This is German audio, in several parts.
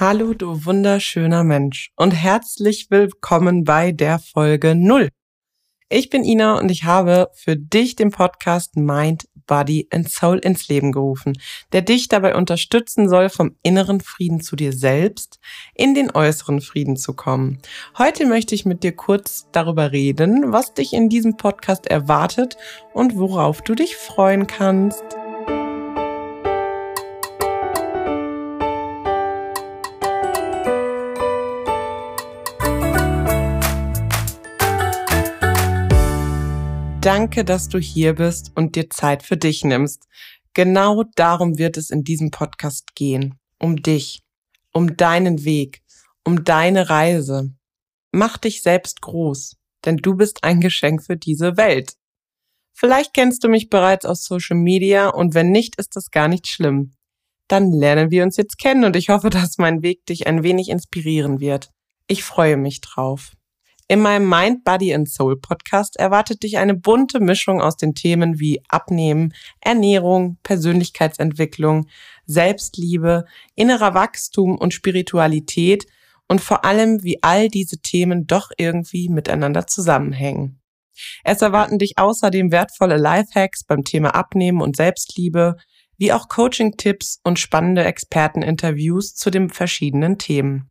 Hallo, du wunderschöner Mensch und herzlich willkommen bei der Folge 0. Ich bin Ina und ich habe für dich den Podcast Mind, Body and Soul ins Leben gerufen, der dich dabei unterstützen soll, vom inneren Frieden zu dir selbst in den äußeren Frieden zu kommen. Heute möchte ich mit dir kurz darüber reden, was dich in diesem Podcast erwartet und worauf du dich freuen kannst. Danke, dass du hier bist und dir Zeit für dich nimmst. Genau darum wird es in diesem Podcast gehen. Um dich, um deinen Weg, um deine Reise. Mach dich selbst groß, denn du bist ein Geschenk für diese Welt. Vielleicht kennst du mich bereits aus Social Media und wenn nicht, ist das gar nicht schlimm. Dann lernen wir uns jetzt kennen und ich hoffe, dass mein Weg dich ein wenig inspirieren wird. Ich freue mich drauf. In meinem Mind, Body and Soul Podcast erwartet dich eine bunte Mischung aus den Themen wie Abnehmen, Ernährung, Persönlichkeitsentwicklung, Selbstliebe, innerer Wachstum und Spiritualität und vor allem, wie all diese Themen doch irgendwie miteinander zusammenhängen. Es erwarten dich außerdem wertvolle Lifehacks beim Thema Abnehmen und Selbstliebe, wie auch Coaching-Tipps und spannende Experteninterviews zu den verschiedenen Themen.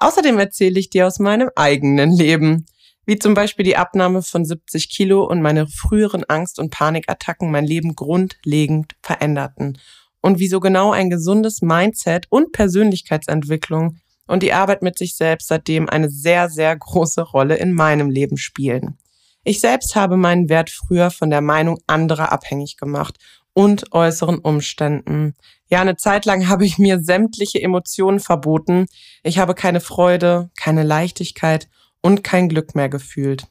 Außerdem erzähle ich dir aus meinem eigenen Leben, wie zum Beispiel die Abnahme von 70 Kilo und meine früheren Angst- und Panikattacken mein Leben grundlegend veränderten und wieso genau ein gesundes Mindset und Persönlichkeitsentwicklung und die Arbeit mit sich selbst seitdem eine sehr, sehr große Rolle in meinem Leben spielen. Ich selbst habe meinen Wert früher von der Meinung anderer abhängig gemacht und äußeren Umständen. Ja, eine Zeit lang habe ich mir sämtliche Emotionen verboten. Ich habe keine Freude, keine Leichtigkeit und kein Glück mehr gefühlt.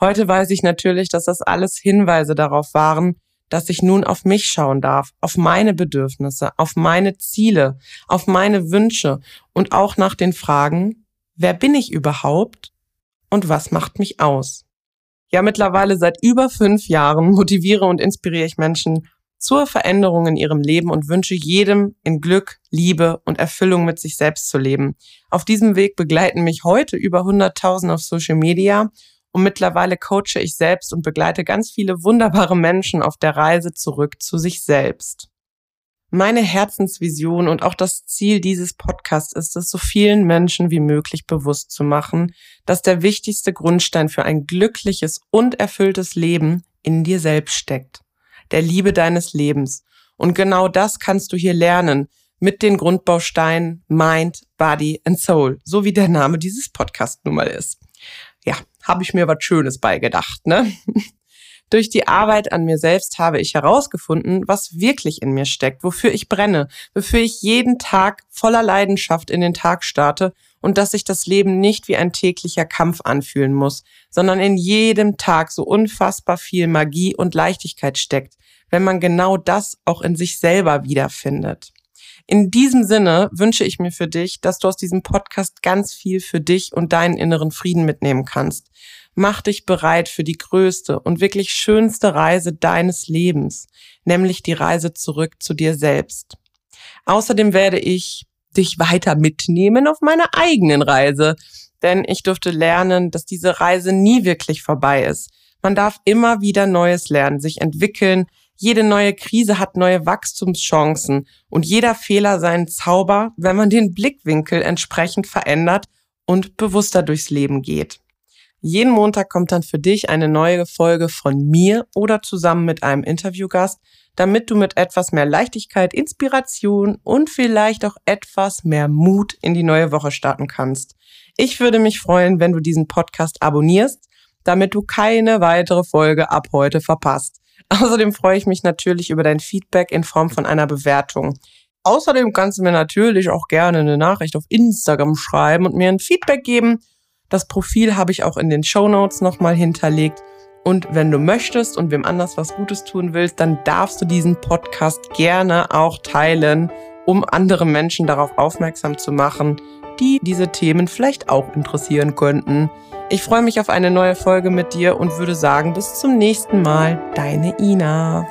Heute weiß ich natürlich, dass das alles Hinweise darauf waren, dass ich nun auf mich schauen darf, auf meine Bedürfnisse, auf meine Ziele, auf meine Wünsche und auch nach den Fragen, wer bin ich überhaupt und was macht mich aus? Ja, mittlerweile seit über fünf Jahren motiviere und inspiriere ich Menschen zur Veränderung in ihrem Leben und wünsche jedem in Glück, Liebe und Erfüllung mit sich selbst zu leben. Auf diesem Weg begleiten mich heute über 100.000 auf Social Media und mittlerweile coache ich selbst und begleite ganz viele wunderbare Menschen auf der Reise zurück zu sich selbst. Meine Herzensvision und auch das Ziel dieses Podcasts ist es, so vielen Menschen wie möglich bewusst zu machen, dass der wichtigste Grundstein für ein glückliches und erfülltes Leben in dir selbst steckt. Der Liebe deines Lebens. Und genau das kannst du hier lernen mit den Grundbausteinen Mind, Body and Soul, so wie der Name dieses Podcasts nun mal ist. Ja, habe ich mir was Schönes beigedacht, ne? Durch die Arbeit an mir selbst habe ich herausgefunden, was wirklich in mir steckt, wofür ich brenne, wofür ich jeden Tag voller Leidenschaft in den Tag starte und dass sich das Leben nicht wie ein täglicher Kampf anfühlen muss, sondern in jedem Tag so unfassbar viel Magie und Leichtigkeit steckt, wenn man genau das auch in sich selber wiederfindet. In diesem Sinne wünsche ich mir für dich, dass du aus diesem Podcast ganz viel für dich und deinen inneren Frieden mitnehmen kannst mach dich bereit für die größte und wirklich schönste Reise deines Lebens, nämlich die Reise zurück zu dir selbst. Außerdem werde ich dich weiter mitnehmen auf meiner eigenen Reise, denn ich durfte lernen, dass diese Reise nie wirklich vorbei ist. Man darf immer wieder Neues lernen, sich entwickeln. Jede neue Krise hat neue Wachstumschancen und jeder Fehler seinen Zauber, wenn man den Blickwinkel entsprechend verändert und bewusster durchs Leben geht. Jeden Montag kommt dann für dich eine neue Folge von mir oder zusammen mit einem Interviewgast, damit du mit etwas mehr Leichtigkeit, Inspiration und vielleicht auch etwas mehr Mut in die neue Woche starten kannst. Ich würde mich freuen, wenn du diesen Podcast abonnierst, damit du keine weitere Folge ab heute verpasst. Außerdem freue ich mich natürlich über dein Feedback in Form von einer Bewertung. Außerdem kannst du mir natürlich auch gerne eine Nachricht auf Instagram schreiben und mir ein Feedback geben, das Profil habe ich auch in den Show Notes nochmal hinterlegt. Und wenn du möchtest und wem anders was Gutes tun willst, dann darfst du diesen Podcast gerne auch teilen, um andere Menschen darauf aufmerksam zu machen, die diese Themen vielleicht auch interessieren könnten. Ich freue mich auf eine neue Folge mit dir und würde sagen, bis zum nächsten Mal, deine Ina.